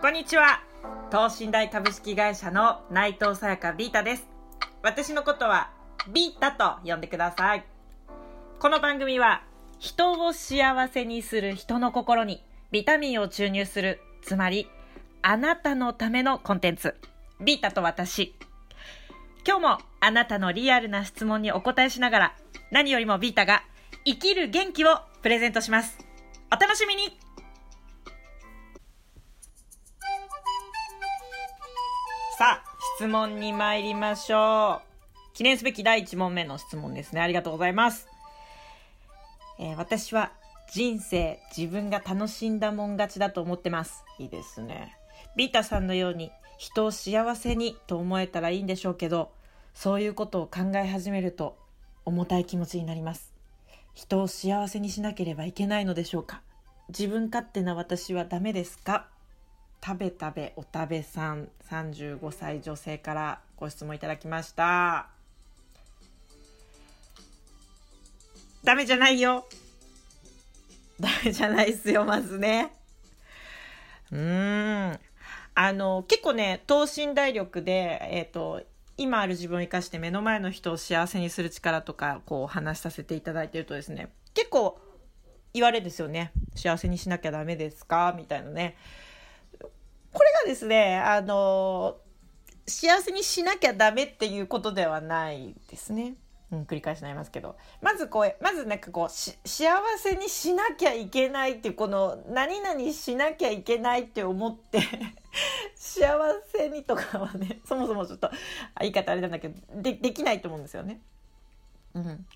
こんにちは。等身大株式会社の内藤さやかビータです。私のことはビータと呼んでください。この番組は人を幸せにする人の心にビタミンを注入する、つまりあなたのためのコンテンツ。ビータと私。今日もあなたのリアルな質問にお答えしながら何よりもビータが生きる元気をプレゼントします。お楽しみにさあ、質問に参りましょう。記念すべき第1問目の質問ですね。ありがとうございます。えー私は人生自分が楽しんだもん勝ちだと思ってます。いいですね。ビータさんのように人を幸せにと思えたらいいんでしょうけど、そういうことを考え始めると重たい気持ちになります。人を幸せにしなければいけないのでしょうか自分勝手な私はダメですか？食べ食べお食べさん35歳女性からご質問いただきました。ダメじゃないよ。ダメじゃないっすよまずね。うーん。あの結構ね等身大力でえっ、と今ある自分を生かして目の前の人を幸せにする力とかこう話させていただいてるとですね結構言われですよね。幸せにしなきゃダメですか？みたいなね。これがですね、あの、幸せにしなきゃダメっていうことではないですね。うん、繰り返しになりますけど。まずこう、まずなんかこう、幸せにしなきゃいけないっていう、この、何々しなきゃいけないって思って、幸せにとかはね、そもそもちょっと、言い方あれなんだけど、で、できないと思うんですよね。うん。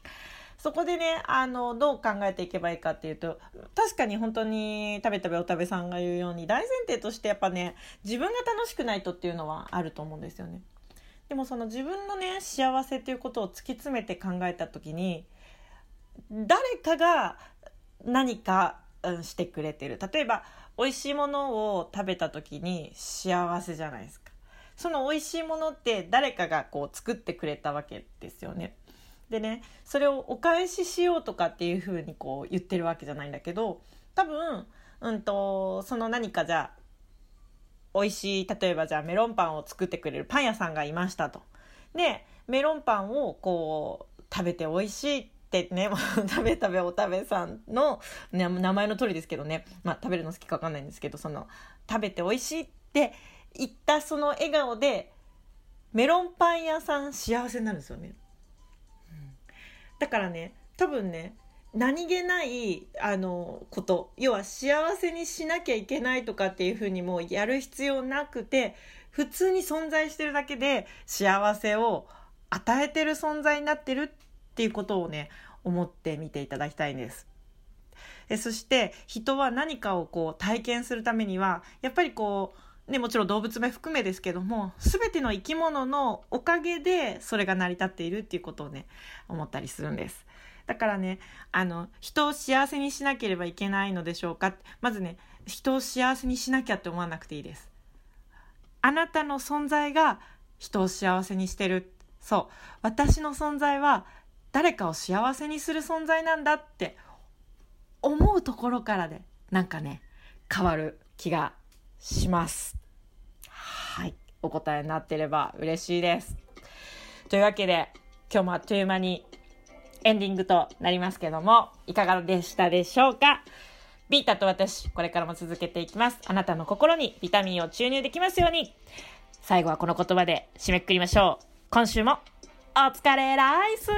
そこでね、あの、どう考えていけばいいかっていうと、確かに本当に食べ食べお食べさんが言うように、大前提としてやっぱね、自分が楽しくないとっていうのはあると思うんですよね。でもその自分のね、幸せっていうことを突き詰めて考えた時に、誰かが何か、してくれてる。例えば、美味しいものを食べた時に幸せじゃないですか。その美味しいものって誰かがこう作ってくれたわけですよね。でねそれをお返ししようとかっていうふうにこう言ってるわけじゃないんだけど多分、うんと、その何かじゃあ美味しい例えばじゃあメロンパンを作ってくれるパン屋さんがいましたと。でメロンパンをこう食べて美味しいってね 食べ食べお食べさんの、ね、名前の通りですけどね、まあ、食べるの好きか分かんないんですけどその食べて美味しいって言ったその笑顔でメロンパン屋さん幸せになるんですよね。だからね多分ね何気ないあのこと要は幸せにしなきゃいけないとかっていうふうにもうやる必要なくて普通に存在してるだけで幸せを与えてる存在になってるっていうことをね思ってみていただきたいんです。えそして人は何かをこう体験するためにはやっぱりこうね、もちろん動物も含めですけども全ての生き物のおかげでそれが成り立っているっていうことをね思ったりするんです。だからねあの人を幸せにしなければいけないのでしょうか。まずね人を幸せにしなきゃって思わなくていいです。あなたの存在が人を幸せにしてる。そう。私の存在は誰かを幸せにする存在なんだって思うところからでなんかね変わる気がします。はい。お答えになってれば嬉しいです。というわけで、今日もあっという間にエンディングとなりますけども、いかがでしたでしょうか？ビータと私、これからも続けていきます。あなたの心にビタミンを注入できますように。最後はこの言葉で締めくくりましょう。今週もお疲れライス